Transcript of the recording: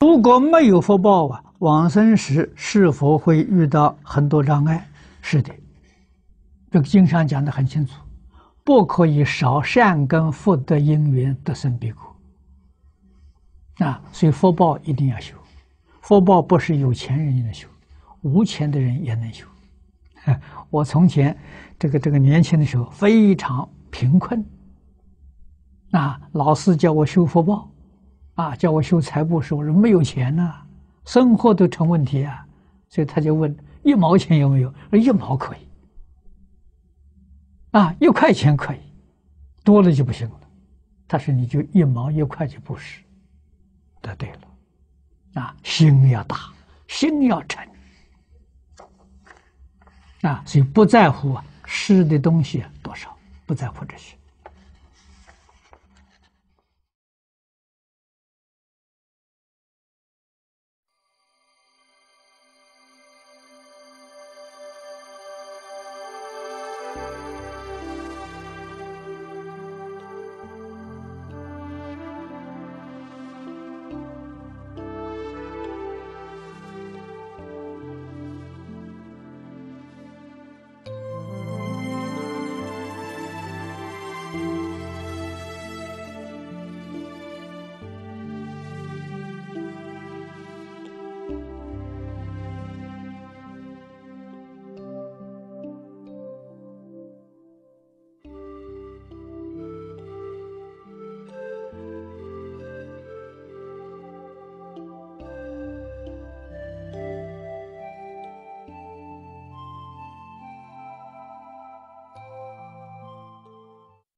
如果没有福报啊，往生时是否会遇到很多障碍？是的，这个经上讲的很清楚，不可以少善根福德因缘得生彼国。啊，所以福报一定要修，福报不是有钱人也能修，无钱的人也能修。我从前这个这个年轻的时候非常贫困，啊，老师叫我修福报，啊，叫我修财布施，我说没有钱呐，生活都成问题啊，所以他就问一毛钱有没有？说一毛可以，啊，一块钱可以，多了就不行了。他说你就一毛一块就布施。得对了，啊，心要大，心要诚，啊，所以不在乎啊施的东西多少，不在乎这些。